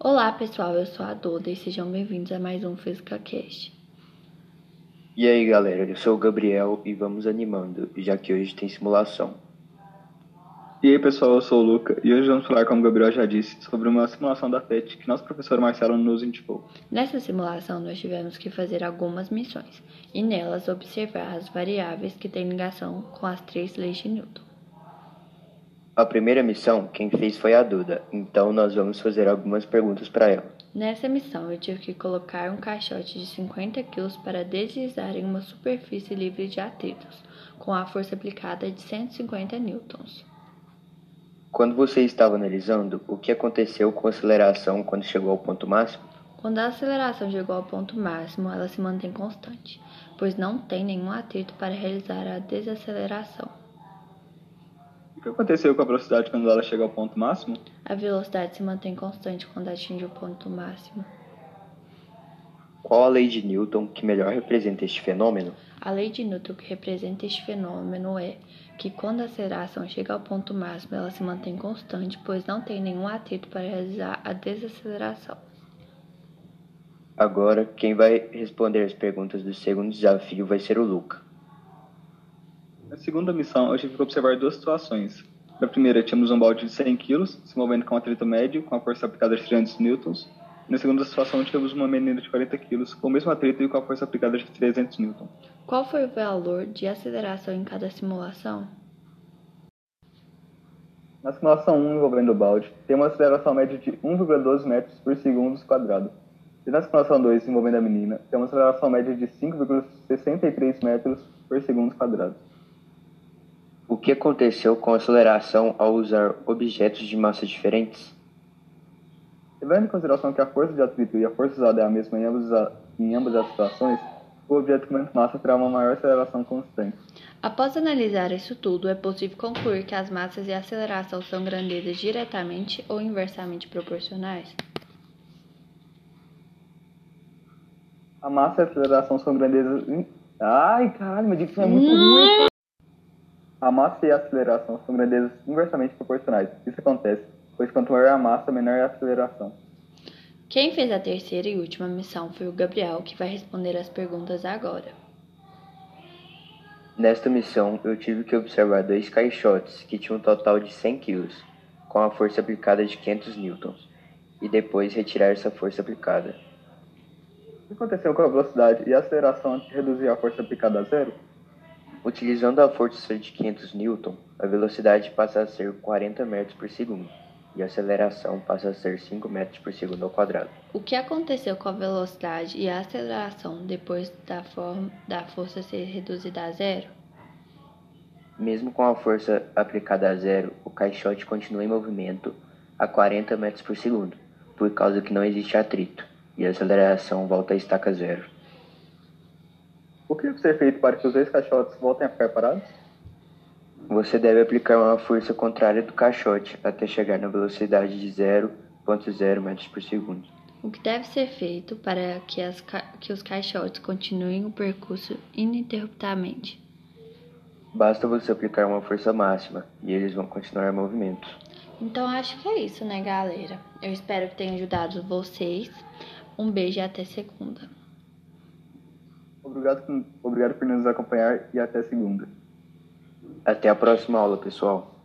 Olá pessoal, eu sou a Doda e sejam bem-vindos a mais um Física Cast. E aí galera, eu sou o Gabriel e vamos animando, já que hoje tem simulação. E aí pessoal, eu sou o Luca e hoje vamos falar, como o Gabriel já disse, sobre uma simulação da PET que nosso professor Marcelo nos indicou. Nessa simulação nós tivemos que fazer algumas missões e nelas observar as variáveis que têm ligação com as três leis de Newton. A primeira missão quem fez foi a Duda, então nós vamos fazer algumas perguntas para ela. Nessa missão eu tive que colocar um caixote de 50 kg para deslizar em uma superfície livre de atritos, com a força aplicada de 150 newtons. Quando você estava analisando, o que aconteceu com a aceleração quando chegou ao ponto máximo? Quando a aceleração chegou ao ponto máximo, ela se mantém constante, pois não tem nenhum atrito para realizar a desaceleração. O que aconteceu com a velocidade quando ela chega ao ponto máximo? A velocidade se mantém constante quando atinge o ponto máximo. Qual a lei de Newton que melhor representa este fenômeno? A lei de Newton que representa este fenômeno é que quando a aceleração chega ao ponto máximo, ela se mantém constante, pois não tem nenhum atrito para realizar a desaceleração. Agora, quem vai responder as perguntas do segundo desafio vai ser o Luca. Na segunda missão, eu tive que observar duas situações. Na primeira, tínhamos um balde de 100 kg se movendo com um atrito médio, com a força aplicada de 300 newtons. Na segunda situação, tínhamos uma menina de 40 kg com o mesmo atrito e com a força aplicada de 300 newtons. Qual foi o valor de aceleração em cada simulação? Na simulação 1 envolvendo o balde, tem uma aceleração média de 1,12 metros por segundo quadrado. E na simulação 2 envolvendo a menina, tem uma aceleração média de 5,63 metros por segundo quadrado. O que aconteceu com a aceleração ao usar objetos de massa diferentes? Levando em consideração que a força de atrito e a força usada é a mesma em ambas, em ambas as situações, o objeto com menos massa terá uma maior aceleração constante. Após analisar isso tudo, é possível concluir que as massas e a aceleração são grandezas diretamente ou inversamente proporcionais? A massa e a aceleração são grandezas. Ai, caralho, meu dicção é muito ruim. A massa e a aceleração são grandezas inversamente proporcionais. Isso acontece, pois quanto maior a massa, menor é a aceleração. Quem fez a terceira e última missão foi o Gabriel, que vai responder as perguntas agora. Nesta missão, eu tive que observar dois caixotes que tinham um total de 100 kg, com a força aplicada de 500 newtons, e depois retirar essa força aplicada. O que aconteceu com a velocidade e a aceleração antes de reduzir a força aplicada a zero? Utilizando a força de 500 newton, a velocidade passa a ser 40 metros por segundo e a aceleração passa a ser 5 metros por segundo ao quadrado. O que aconteceu com a velocidade e a aceleração depois da, forma, da força ser reduzida a zero? Mesmo com a força aplicada a zero, o caixote continua em movimento a 40 metros por segundo, por causa que não existe atrito, e a aceleração volta à estaca zero. O que deve ser feito para que os dois caixotes voltem a ficar parados? Você deve aplicar uma força contrária do caixote até chegar na velocidade de 0,0 metros por segundo. O que deve ser feito para que, as, que os caixotes continuem o percurso ininterruptamente? Basta você aplicar uma força máxima e eles vão continuar em movimento. Então acho que é isso, né, galera? Eu espero que tenha ajudado vocês. Um beijo e até segunda. Obrigado, obrigado por nos acompanhar e até segunda. Até a próxima aula, pessoal.